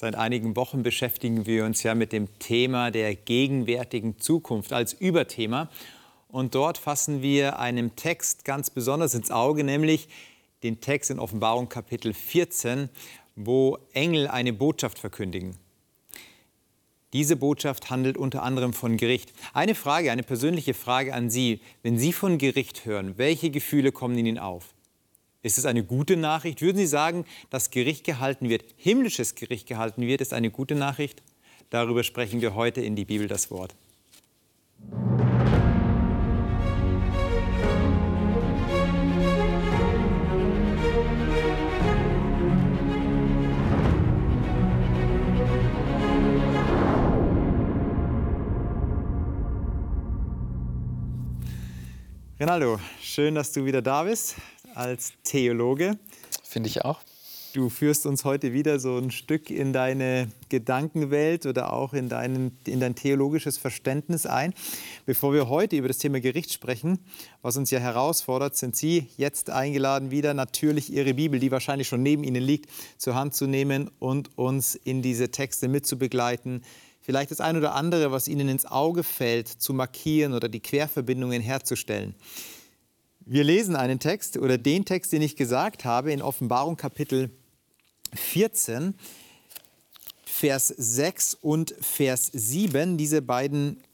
Seit einigen Wochen beschäftigen wir uns ja mit dem Thema der gegenwärtigen Zukunft als Überthema. Und dort fassen wir einem Text ganz besonders ins Auge, nämlich den Text in Offenbarung Kapitel 14, wo Engel eine Botschaft verkündigen. Diese Botschaft handelt unter anderem von Gericht. Eine Frage, eine persönliche Frage an Sie. Wenn Sie von Gericht hören, welche Gefühle kommen Ihnen auf? Ist es eine gute Nachricht? Würden Sie sagen, dass Gericht gehalten wird, himmlisches Gericht gehalten wird, ist eine gute Nachricht? Darüber sprechen wir heute in die Bibel das Wort. Rinaldo, schön, dass du wieder da bist als Theologe. Finde ich auch. Du führst uns heute wieder so ein Stück in deine Gedankenwelt oder auch in, deinen, in dein theologisches Verständnis ein. Bevor wir heute über das Thema Gericht sprechen, was uns ja herausfordert, sind Sie jetzt eingeladen, wieder natürlich Ihre Bibel, die wahrscheinlich schon neben Ihnen liegt, zur Hand zu nehmen und uns in diese Texte mitzubegleiten, vielleicht das ein oder andere, was Ihnen ins Auge fällt, zu markieren oder die Querverbindungen herzustellen. Wir lesen einen Text oder den Text, den ich gesagt habe, in Offenbarung Kapitel 14, Vers 6 und Vers 7. Diese beiden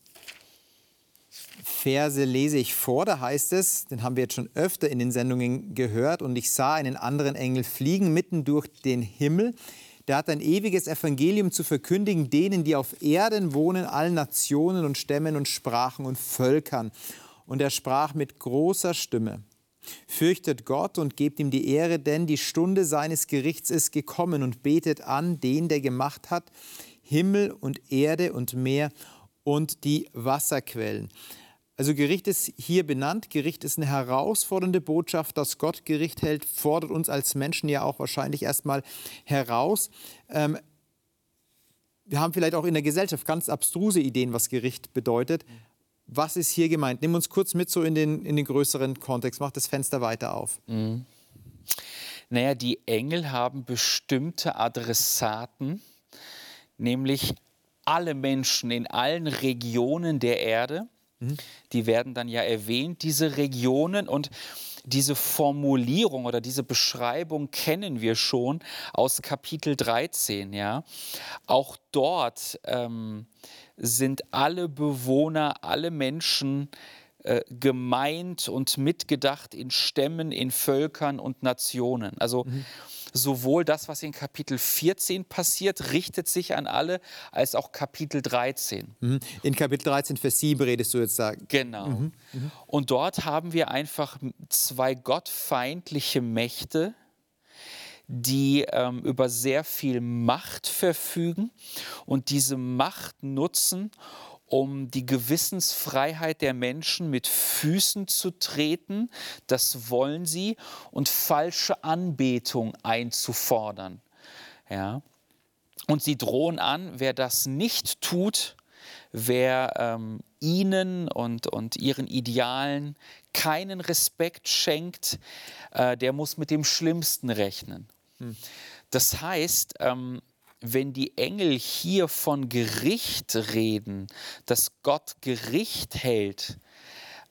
Verse lese ich vor. Da heißt es, den haben wir jetzt schon öfter in den Sendungen gehört, und ich sah einen anderen Engel fliegen mitten durch den Himmel der hat ein ewiges Evangelium zu verkündigen denen, die auf Erden wohnen, allen Nationen und Stämmen und Sprachen und Völkern. Und er sprach mit großer Stimme. Fürchtet Gott und gebt ihm die Ehre, denn die Stunde seines Gerichts ist gekommen und betet an den, der gemacht hat Himmel und Erde und Meer und die Wasserquellen. Also Gericht ist hier benannt. Gericht ist eine herausfordernde Botschaft, dass Gott Gericht hält, fordert uns als Menschen ja auch wahrscheinlich erstmal heraus. Ähm, wir haben vielleicht auch in der Gesellschaft ganz abstruse Ideen, was Gericht bedeutet. Was ist hier gemeint? Nimm uns kurz mit so in den, in den größeren Kontext. Mach das Fenster weiter auf. Mhm. Naja, die Engel haben bestimmte Adressaten, nämlich alle Menschen in allen Regionen der Erde Mhm. Die werden dann ja erwähnt, diese Regionen und diese Formulierung oder diese Beschreibung kennen wir schon aus Kapitel 13. Ja? Auch dort ähm, sind alle Bewohner, alle Menschen äh, gemeint und mitgedacht in Stämmen, in Völkern und Nationen. Also mhm sowohl das, was in Kapitel 14 passiert, richtet sich an alle, als auch Kapitel 13. Mhm. In Kapitel 13, Vers 7 redest du jetzt sagen. Genau. Mhm. Mhm. Und dort haben wir einfach zwei gottfeindliche Mächte, die ähm, über sehr viel Macht verfügen und diese Macht nutzen, um die Gewissensfreiheit der Menschen mit Füßen zu treten, das wollen sie, und falsche Anbetung einzufordern. Ja. Und sie drohen an, wer das nicht tut, wer ähm, ihnen und, und ihren Idealen keinen Respekt schenkt, äh, der muss mit dem Schlimmsten rechnen. Hm. Das heißt, ähm, wenn die Engel hier von Gericht reden, dass Gott Gericht hält,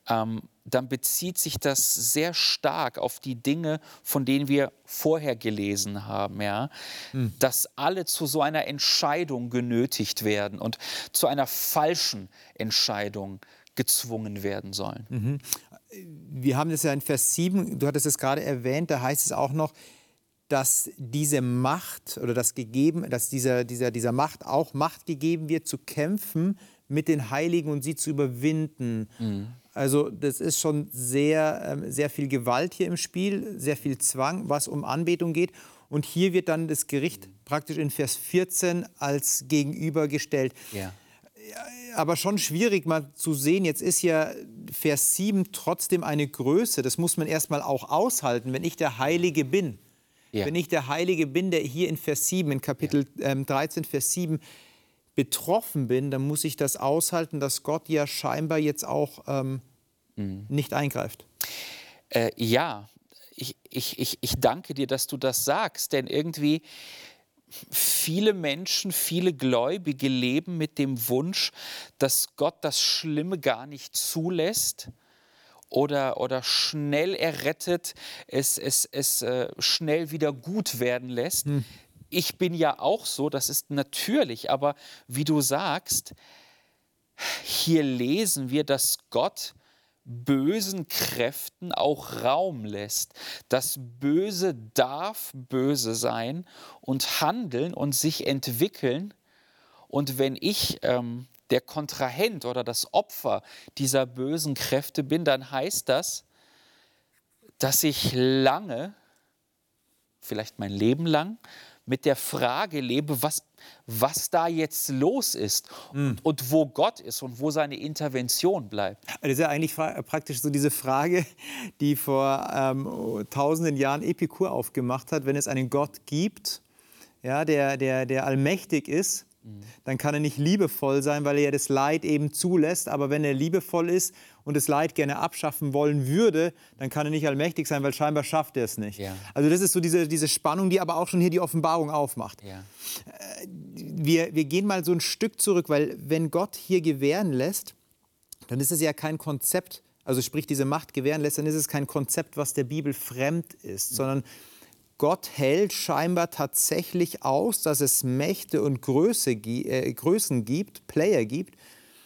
ähm, dann bezieht sich das sehr stark auf die Dinge, von denen wir vorher gelesen haben, ja? Hm. dass alle zu so einer Entscheidung genötigt werden und zu einer falschen Entscheidung gezwungen werden sollen. Mhm. Wir haben das ja in Vers 7, du hattest es gerade erwähnt, da heißt es auch noch, dass diese Macht oder das gegeben, dass dieser, dieser, dieser Macht auch Macht gegeben wird, zu kämpfen mit den Heiligen und sie zu überwinden. Mhm. Also das ist schon sehr, ähm, sehr viel Gewalt hier im Spiel, sehr viel Zwang, was um Anbetung geht. Und hier wird dann das Gericht praktisch in Vers 14 als Gegenüber gestellt. Ja. Aber schon schwierig mal zu sehen, jetzt ist ja Vers 7 trotzdem eine Größe. Das muss man erst mal auch aushalten, wenn ich der Heilige bin. Ja. Wenn ich der Heilige bin, der hier in Vers 7, in Kapitel ähm, 13, Vers 7 betroffen bin, dann muss ich das aushalten, dass Gott ja scheinbar jetzt auch ähm, mhm. nicht eingreift. Äh, ja, ich, ich, ich, ich danke dir, dass du das sagst, denn irgendwie viele Menschen, viele Gläubige leben mit dem Wunsch, dass Gott das Schlimme gar nicht zulässt oder, oder schnell errettet, es, es, es äh, schnell wieder gut werden lässt. Hm. Ich bin ja auch so, das ist natürlich, aber wie du sagst, hier lesen wir, dass Gott bösen Kräften auch Raum lässt. Das Böse darf böse sein und handeln und sich entwickeln. Und wenn ich ähm, der Kontrahent oder das Opfer dieser bösen Kräfte bin, dann heißt das, dass ich lange, vielleicht mein Leben lang, mit der Frage lebe, was, was da jetzt los ist mhm. und wo Gott ist und wo seine Intervention bleibt. Das ist ja eigentlich praktisch so diese Frage, die vor ähm, tausenden Jahren Epikur aufgemacht hat, wenn es einen Gott gibt, ja, der, der, der allmächtig ist, dann kann er nicht liebevoll sein, weil er ja das Leid eben zulässt. Aber wenn er liebevoll ist und das Leid gerne abschaffen wollen würde, dann kann er nicht allmächtig sein, weil scheinbar schafft er es nicht. Ja. Also das ist so diese, diese Spannung, die aber auch schon hier die Offenbarung aufmacht. Ja. Äh, wir, wir gehen mal so ein Stück zurück, weil wenn Gott hier gewähren lässt, dann ist es ja kein Konzept, also sprich diese Macht gewähren lässt, dann ist es kein Konzept, was der Bibel fremd ist, mhm. sondern Gott hält scheinbar tatsächlich aus, dass es Mächte und Größe, äh, Größen gibt, Player gibt,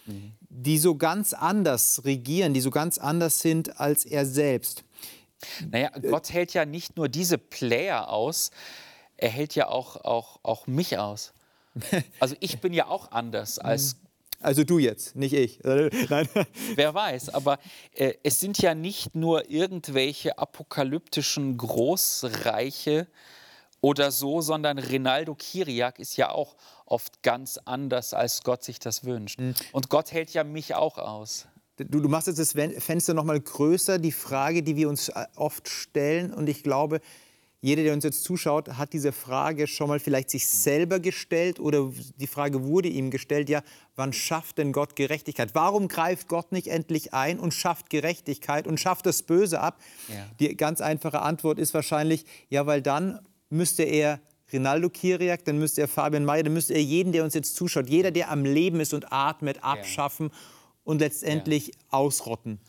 mhm. die so ganz anders regieren, die so ganz anders sind als er selbst. Naja, Gott hält ja nicht nur diese Player aus, er hält ja auch, auch, auch mich aus. Also ich bin ja auch anders als mhm. Also du jetzt, nicht ich. Nein. Wer weiß, aber äh, es sind ja nicht nur irgendwelche apokalyptischen Großreiche oder so, sondern Rinaldo Kiriak ist ja auch oft ganz anders, als Gott sich das wünscht. Mhm. Und Gott hält ja mich auch aus. Du, du machst jetzt das Fenster noch mal größer, die Frage, die wir uns äh, oft stellen. Und ich glaube, jeder, der uns jetzt zuschaut, hat diese Frage schon mal vielleicht sich selber gestellt oder die Frage wurde ihm gestellt, ja, wann schafft denn Gott Gerechtigkeit? Warum greift Gott nicht endlich ein und schafft Gerechtigkeit und schafft das Böse ab? Ja. Die ganz einfache Antwort ist wahrscheinlich, ja, weil dann müsste er Rinaldo Kiriak, dann müsste er Fabian Mayer, dann müsste er jeden, der uns jetzt zuschaut, jeder, der am Leben ist und atmet, abschaffen ja. und letztendlich ja. ausrotten.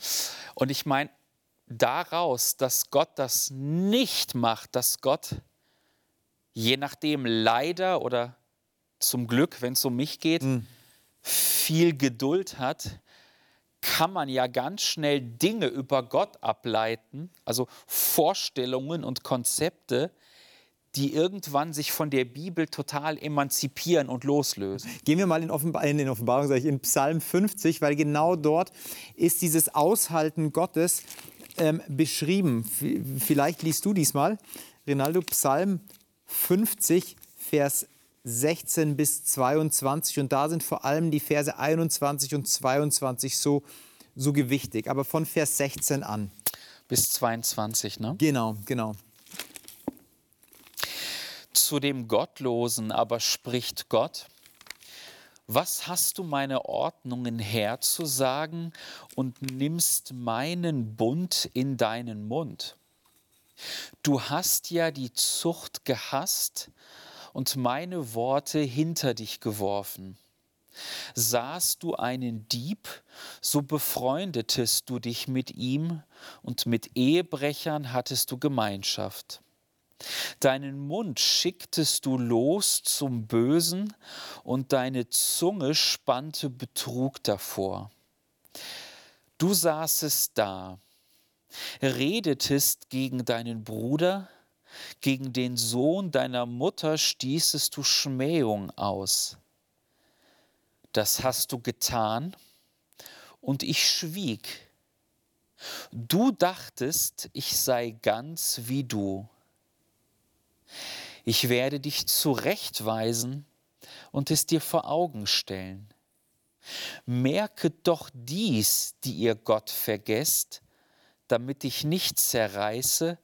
Und ich meine, daraus, dass Gott das nicht macht, dass Gott je nachdem leider oder zum Glück, wenn es um mich geht, mhm. viel Geduld hat, kann man ja ganz schnell Dinge über Gott ableiten, also Vorstellungen und Konzepte, die irgendwann sich von der Bibel total emanzipieren und loslösen. Gehen wir mal in, Offenbar in Offenbarung, sage ich, in Psalm 50, weil genau dort ist dieses Aushalten Gottes ähm, beschrieben. Vielleicht liest du diesmal, Rinaldo, Psalm 50, Vers 16 bis 22. Und da sind vor allem die Verse 21 und 22 so, so gewichtig. Aber von Vers 16 an. Bis 22, ne? Genau, genau. Zu dem Gottlosen aber spricht Gott, was hast du meine Ordnungen herzusagen und nimmst meinen Bund in deinen Mund? Du hast ja die Zucht gehasst und meine Worte hinter dich geworfen. Sahst du einen Dieb, so befreundetest du dich mit ihm und mit Ehebrechern hattest du Gemeinschaft. Deinen Mund schicktest du los zum Bösen und deine Zunge spannte Betrug davor. Du saßest da, redetest gegen deinen Bruder, gegen den Sohn deiner Mutter stießest du Schmähung aus. Das hast du getan, und ich schwieg. Du dachtest, ich sei ganz wie du. Ich werde dich zurechtweisen und es dir vor Augen stellen. Merke doch dies, die ihr Gott vergesst, damit ich nicht zerreiße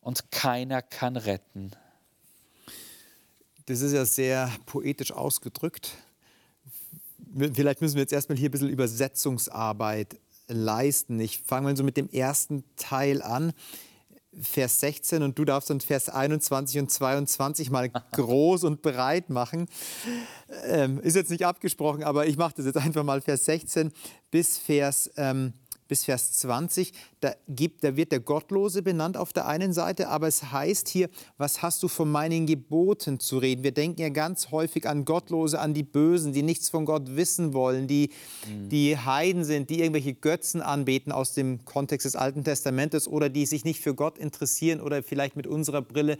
und keiner kann retten. Das ist ja sehr poetisch ausgedrückt. Vielleicht müssen wir jetzt erstmal hier ein bisschen Übersetzungsarbeit leisten. Ich fange mal so mit dem ersten Teil an Vers 16 und du darfst dann Vers 21 und 22 mal groß und breit machen. Ähm, ist jetzt nicht abgesprochen, aber ich mache das jetzt einfach mal Vers 16 bis Vers ähm, bis Vers 20, da, gibt, da wird der Gottlose benannt auf der einen Seite, aber es heißt hier, was hast du von meinen Geboten zu reden? Wir denken ja ganz häufig an Gottlose, an die Bösen, die nichts von Gott wissen wollen, die, mhm. die Heiden sind, die irgendwelche Götzen anbeten aus dem Kontext des Alten Testamentes oder die sich nicht für Gott interessieren oder vielleicht mit unserer Brille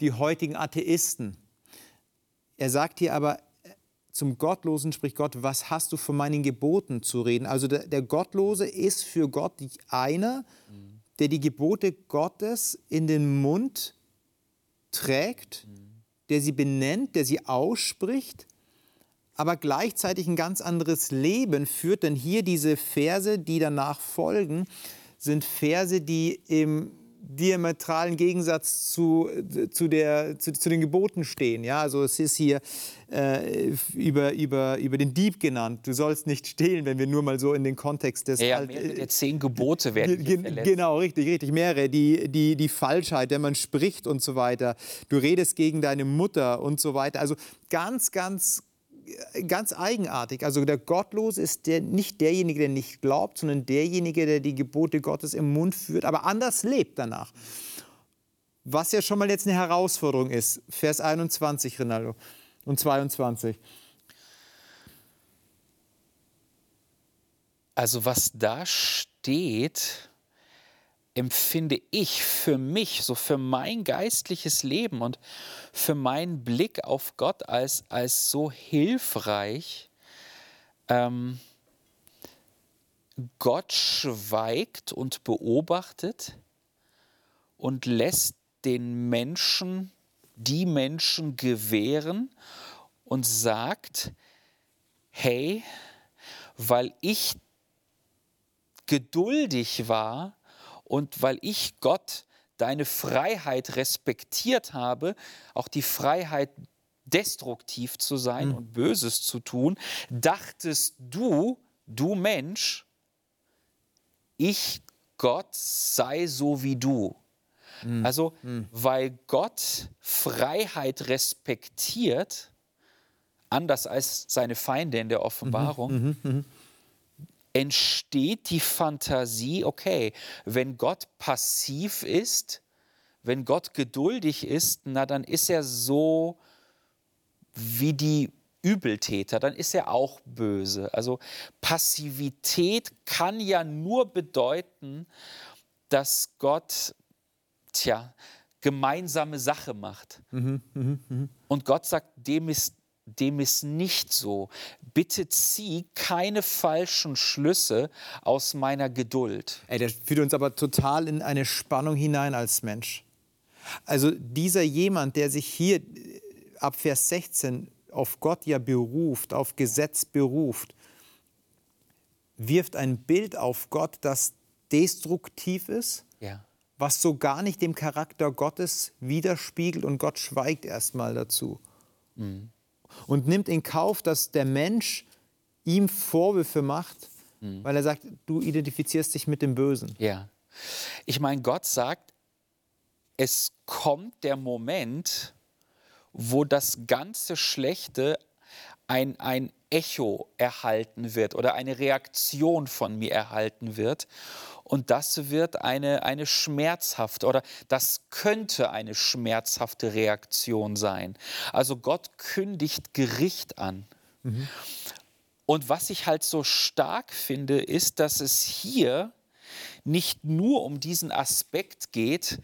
die heutigen Atheisten. Er sagt hier aber, zum Gottlosen spricht Gott, was hast du von meinen Geboten zu reden? Also der, der Gottlose ist für Gott einer, der die Gebote Gottes in den Mund trägt, der sie benennt, der sie ausspricht, aber gleichzeitig ein ganz anderes Leben führt. Denn hier diese Verse, die danach folgen, sind Verse, die im diametralen Gegensatz zu, zu, der, zu, zu, den Geboten stehen. Ja, also es ist hier äh, über, über, über den Dieb genannt. Du sollst nicht stehlen, wenn wir nur mal so in den Kontext des... Ja, ja mehrere der zehn Gebote werden verletzt. Genau, richtig, richtig. Mehrere. Die, die, die Falschheit, wenn man spricht und so weiter. Du redest gegen deine Mutter und so weiter. Also ganz, ganz ganz eigenartig. Also der Gottlose ist der, nicht derjenige, der nicht glaubt, sondern derjenige, der die Gebote Gottes im Mund führt, aber anders lebt danach. Was ja schon mal jetzt eine Herausforderung ist. Vers 21, Rinaldo, und 22. Also was da steht, empfinde ich für mich, so für mein geistliches Leben und für meinen Blick auf Gott als, als so hilfreich. Ähm, Gott schweigt und beobachtet und lässt den Menschen, die Menschen gewähren und sagt, hey, weil ich geduldig war, und weil ich Gott deine Freiheit respektiert habe, auch die Freiheit destruktiv zu sein mhm. und Böses zu tun, dachtest du, du Mensch, ich Gott sei so wie du. Mhm. Also, mhm. weil Gott Freiheit respektiert, anders als seine Feinde in der Offenbarung, mhm. Mhm. Mhm entsteht die Fantasie, okay, wenn Gott passiv ist, wenn Gott geduldig ist, na dann ist er so wie die Übeltäter, dann ist er auch böse. Also Passivität kann ja nur bedeuten, dass Gott, tja, gemeinsame Sache macht. Mhm, mh, mh. Und Gott sagt, dem ist dem ist nicht so. Bitte zieh keine falschen Schlüsse aus meiner Geduld. Ey, das führt uns aber total in eine Spannung hinein als Mensch. Also dieser jemand, der sich hier äh, ab Vers 16 auf Gott ja beruft, auf Gesetz beruft, wirft ein Bild auf Gott, das destruktiv ist, ja. was so gar nicht dem Charakter Gottes widerspiegelt und Gott schweigt erstmal dazu. Mhm und nimmt in Kauf, dass der Mensch ihm Vorwürfe macht, mhm. weil er sagt, du identifizierst dich mit dem Bösen. Ja. Ich meine, Gott sagt, es kommt der Moment, wo das ganze Schlechte ein, ein Echo erhalten wird oder eine Reaktion von mir erhalten wird. Und das wird eine, eine schmerzhafte oder das könnte eine schmerzhafte Reaktion sein. Also Gott kündigt Gericht an. Mhm. Und was ich halt so stark finde, ist, dass es hier nicht nur um diesen Aspekt geht,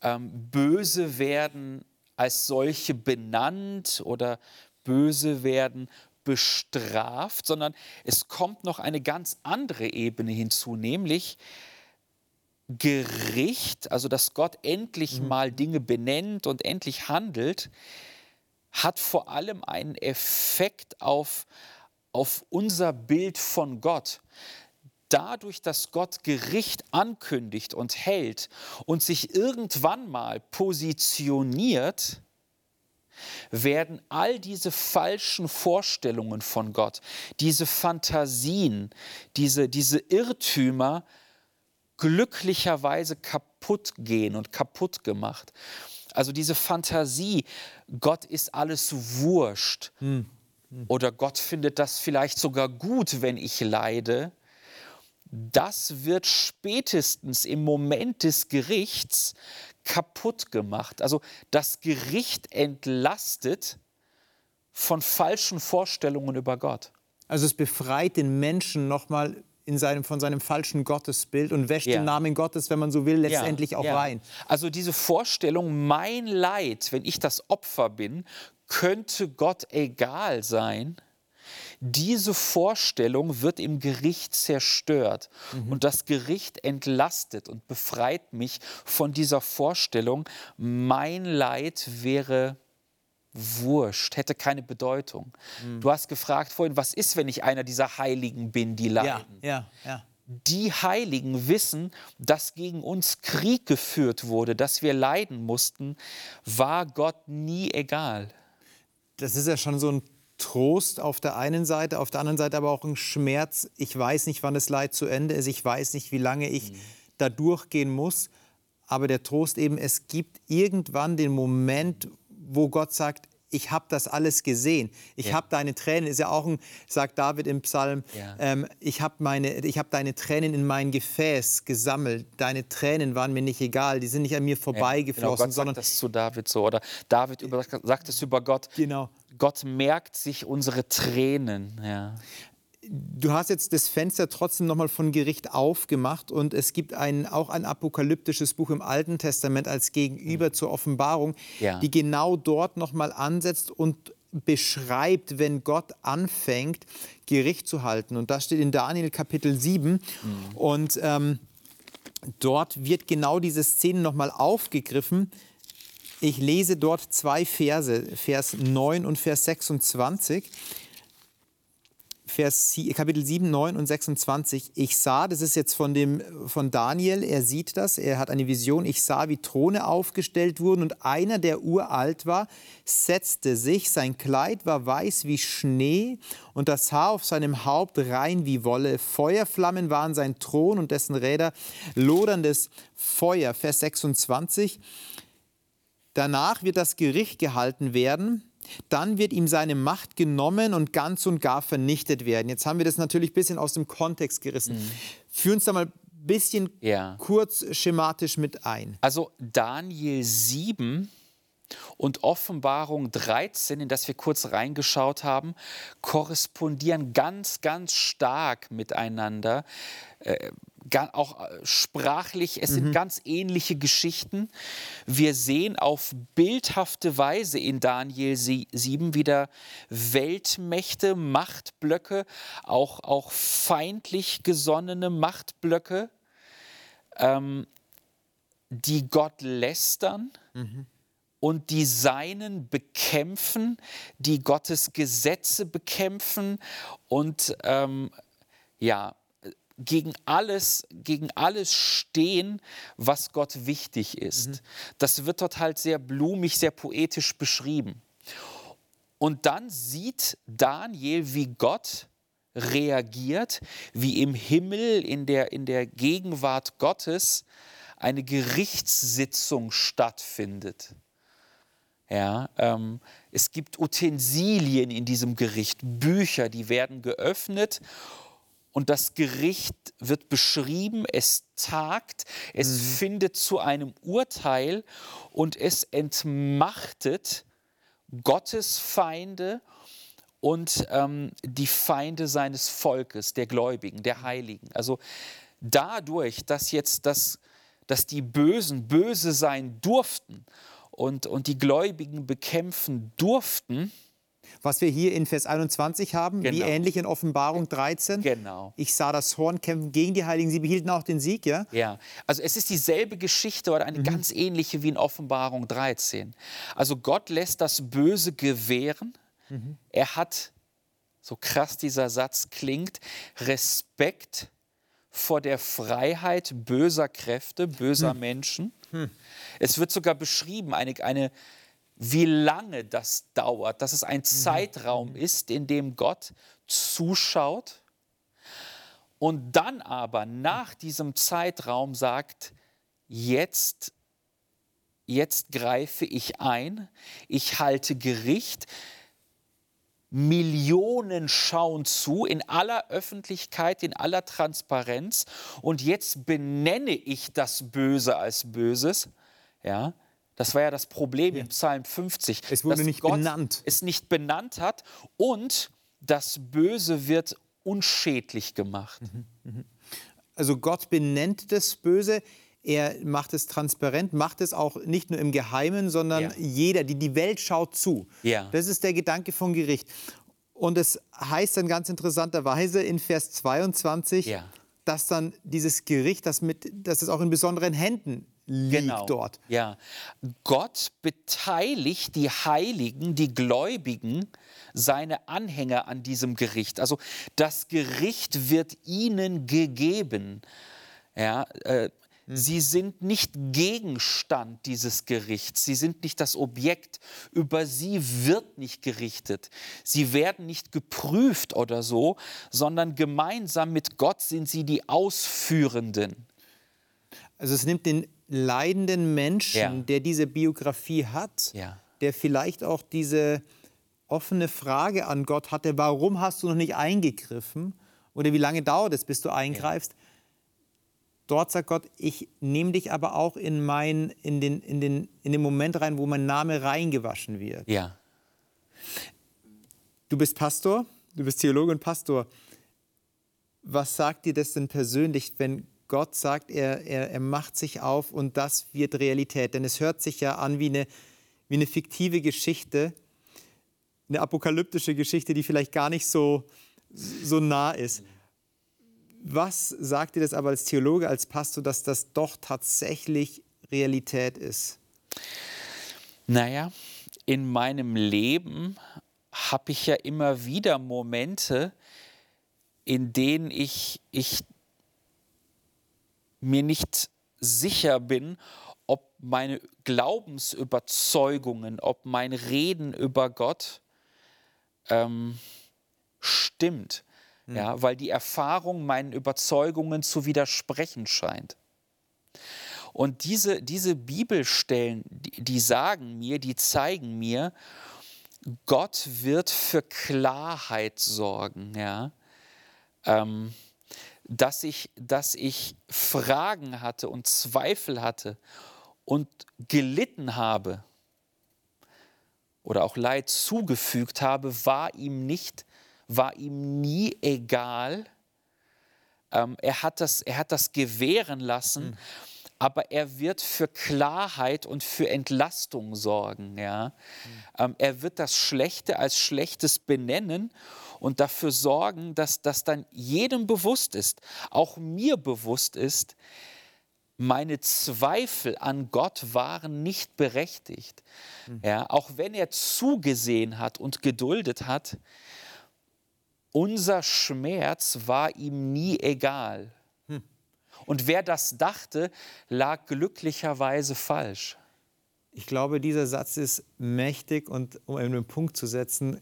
ähm, böse werden als solche benannt oder böse werden bestraft, sondern es kommt noch eine ganz andere Ebene hinzu, nämlich Gericht, also dass Gott endlich mhm. mal Dinge benennt und endlich handelt, hat vor allem einen Effekt auf, auf unser Bild von Gott. Dadurch, dass Gott Gericht ankündigt und hält und sich irgendwann mal positioniert, werden all diese falschen Vorstellungen von Gott, diese Fantasien, diese, diese Irrtümer glücklicherweise kaputt gehen und kaputt gemacht. Also diese Fantasie, Gott ist alles wurscht hm. Hm. oder Gott findet das vielleicht sogar gut, wenn ich leide, das wird spätestens im Moment des Gerichts kaputt gemacht. Also das Gericht entlastet von falschen Vorstellungen über Gott. Also es befreit den Menschen nochmal in seinem, von seinem falschen Gottesbild und wäscht ja. den Namen Gottes, wenn man so will, letztendlich ja, auch ja. rein. Also diese Vorstellung, mein Leid, wenn ich das Opfer bin, könnte Gott egal sein. Diese Vorstellung wird im Gericht zerstört mhm. und das Gericht entlastet und befreit mich von dieser Vorstellung, mein Leid wäre wurscht, hätte keine Bedeutung. Mhm. Du hast gefragt vorhin, was ist, wenn ich einer dieser Heiligen bin, die leiden? Ja, ja, ja. Die Heiligen wissen, dass gegen uns Krieg geführt wurde, dass wir leiden mussten, war Gott nie egal. Das ist ja schon so ein Trost auf der einen Seite, auf der anderen Seite aber auch ein Schmerz. Ich weiß nicht, wann das Leid zu Ende ist, ich weiß nicht, wie lange ich mhm. da durchgehen muss. Aber der Trost eben, es gibt irgendwann den Moment, wo Gott sagt, ich habe das alles gesehen. Ich ja. habe deine Tränen, ist ja auch ein, sagt David im Psalm, ja. ähm, ich habe hab deine Tränen in mein Gefäß gesammelt. Deine Tränen waren mir nicht egal, die sind nicht an mir vorbeigeflossen. Ja, genau, Gott sondern sagt das zu David so, oder David über, sagt es über Gott. Genau. Gott merkt sich unsere Tränen. Ja du hast jetzt das Fenster trotzdem nochmal von Gericht aufgemacht und es gibt ein, auch ein apokalyptisches Buch im Alten Testament als Gegenüber mhm. zur Offenbarung, ja. die genau dort nochmal ansetzt und beschreibt, wenn Gott anfängt, Gericht zu halten. Und das steht in Daniel Kapitel 7 mhm. und ähm, dort wird genau diese Szene nochmal aufgegriffen. Ich lese dort zwei Verse, Vers 9 und Vers 26. Vers, Kapitel 7, 9 und 26. Ich sah, das ist jetzt von, dem, von Daniel, er sieht das, er hat eine Vision. Ich sah, wie Throne aufgestellt wurden und einer, der uralt war, setzte sich. Sein Kleid war weiß wie Schnee und das Haar auf seinem Haupt rein wie Wolle. Feuerflammen waren sein Thron und dessen Räder loderndes Feuer. Vers 26. Danach wird das Gericht gehalten werden dann wird ihm seine Macht genommen und ganz und gar vernichtet werden. Jetzt haben wir das natürlich ein bisschen aus dem Kontext gerissen. Mhm. Führ uns da mal ein bisschen ja. kurz schematisch mit ein. Also Daniel 7 und Offenbarung 13, in das wir kurz reingeschaut haben, korrespondieren ganz, ganz stark miteinander. Äh, auch äh, sprachlich, es mhm. sind ganz ähnliche Geschichten. Wir sehen auf bildhafte Weise in Daniel 7 wieder Weltmächte, Machtblöcke, auch, auch feindlich gesonnene Machtblöcke, ähm, die Gott lästern. Mhm und die Seinen bekämpfen, die Gottes Gesetze bekämpfen und ähm, ja, gegen alles, gegen alles stehen, was Gott wichtig ist. Mhm. Das wird dort halt sehr blumig, sehr poetisch beschrieben. Und dann sieht Daniel, wie Gott reagiert, wie im Himmel, in der, in der Gegenwart Gottes, eine Gerichtssitzung stattfindet. Ja, ähm, es gibt Utensilien in diesem Gericht, Bücher, die werden geöffnet und das Gericht wird beschrieben, es tagt, es mhm. findet zu einem Urteil und es entmachtet Gottes Feinde und ähm, die Feinde seines Volkes, der Gläubigen, der Heiligen. Also dadurch, dass jetzt das, dass die Bösen böse sein durften und, und die Gläubigen bekämpfen durften, was wir hier in Vers 21 haben, genau. wie ähnlich in Offenbarung 13. Genau. Ich sah das Horn kämpfen gegen die Heiligen, sie behielten auch den Sieg, ja? Ja, also es ist dieselbe Geschichte oder eine mhm. ganz ähnliche wie in Offenbarung 13. Also Gott lässt das Böse gewähren. Mhm. Er hat, so krass dieser Satz klingt, Respekt vor der Freiheit böser Kräfte, böser hm. Menschen. Hm. Es wird sogar beschrieben, eine, eine wie lange das dauert, dass es ein mhm. Zeitraum ist, in dem Gott zuschaut. Und dann aber nach diesem Zeitraum sagt, jetzt, jetzt greife ich ein, ich halte Gericht, Millionen schauen zu in aller Öffentlichkeit, in aller Transparenz und jetzt benenne ich das Böse als Böses. Ja, das war ja das Problem ja. im Psalm 50. Es wurde nicht Gott benannt. Es nicht benannt hat und das Böse wird unschädlich gemacht. Mhm, mhm. Also Gott benennt das Böse. Er macht es transparent, macht es auch nicht nur im Geheimen, sondern ja. jeder, die, die Welt schaut zu. Ja. Das ist der Gedanke von Gericht. Und es heißt dann ganz interessanterweise in Vers 22, ja. dass dann dieses Gericht, das, mit, dass es auch in besonderen Händen liegt genau. dort. Ja, Gott beteiligt die Heiligen, die Gläubigen, seine Anhänger an diesem Gericht. Also das Gericht wird ihnen gegeben. Ja, äh, Sie sind nicht Gegenstand dieses Gerichts. Sie sind nicht das Objekt. Über sie wird nicht gerichtet. Sie werden nicht geprüft oder so, sondern gemeinsam mit Gott sind sie die Ausführenden. Also es nimmt den leidenden Menschen, ja. der diese Biografie hat, ja. der vielleicht auch diese offene Frage an Gott hatte, warum hast du noch nicht eingegriffen? Oder wie lange dauert es, bis du eingreifst? Ja Dort sagt Gott, ich nehme dich aber auch in, mein, in, den, in, den, in den Moment rein, wo mein Name reingewaschen wird. Ja. Du bist Pastor, du bist Theologe und Pastor. Was sagt dir das denn persönlich, wenn Gott sagt, er, er, er macht sich auf und das wird Realität? Denn es hört sich ja an wie eine, wie eine fiktive Geschichte, eine apokalyptische Geschichte, die vielleicht gar nicht so, so nah ist. Was sagt dir das aber als Theologe, als Pastor, dass das doch tatsächlich Realität ist? Naja, in meinem Leben habe ich ja immer wieder Momente, in denen ich, ich mir nicht sicher bin, ob meine Glaubensüberzeugungen, ob mein Reden über Gott ähm, stimmt ja, weil die Erfahrung meinen Überzeugungen zu widersprechen scheint. Und diese, diese Bibelstellen, die, die sagen mir, die zeigen mir, Gott wird für Klarheit sorgen, ja. Ähm, dass, ich, dass ich Fragen hatte und Zweifel hatte und gelitten habe oder auch Leid zugefügt habe, war ihm nicht war ihm nie egal. Ähm, er, hat das, er hat das gewähren lassen, mhm. aber er wird für Klarheit und für Entlastung sorgen. Ja? Mhm. Ähm, er wird das Schlechte als Schlechtes benennen und dafür sorgen, dass das dann jedem bewusst ist, auch mir bewusst ist, meine Zweifel an Gott waren nicht berechtigt. Mhm. Ja, auch wenn er zugesehen hat und geduldet hat, unser Schmerz war ihm nie egal. Hm. Und wer das dachte, lag glücklicherweise falsch. Ich glaube, dieser Satz ist mächtig und um einen Punkt zu setzen,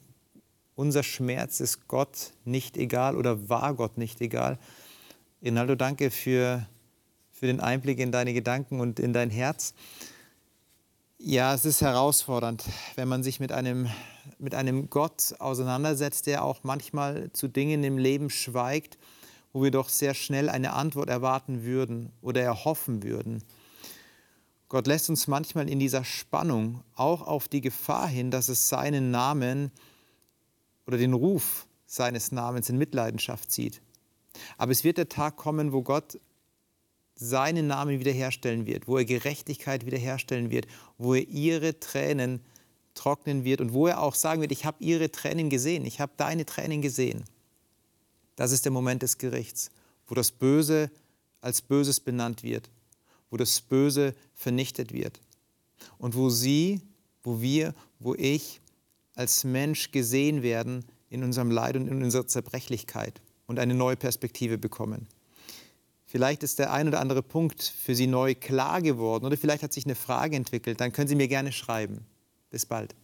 unser Schmerz ist Gott nicht egal oder war Gott nicht egal. Rinaldo, danke für, für den Einblick in deine Gedanken und in dein Herz. Ja, es ist herausfordernd, wenn man sich mit einem, mit einem Gott auseinandersetzt, der auch manchmal zu Dingen im Leben schweigt, wo wir doch sehr schnell eine Antwort erwarten würden oder erhoffen würden. Gott lässt uns manchmal in dieser Spannung auch auf die Gefahr hin, dass es seinen Namen oder den Ruf seines Namens in Mitleidenschaft zieht. Aber es wird der Tag kommen, wo Gott seinen Namen wiederherstellen wird, wo er Gerechtigkeit wiederherstellen wird, wo er ihre Tränen trocknen wird und wo er auch sagen wird, ich habe ihre Tränen gesehen, ich habe deine Tränen gesehen. Das ist der Moment des Gerichts, wo das Böse als Böses benannt wird, wo das Böse vernichtet wird und wo sie, wo wir, wo ich als Mensch gesehen werden in unserem Leid und in unserer Zerbrechlichkeit und eine neue Perspektive bekommen. Vielleicht ist der ein oder andere Punkt für Sie neu klar geworden oder vielleicht hat sich eine Frage entwickelt. Dann können Sie mir gerne schreiben. Bis bald.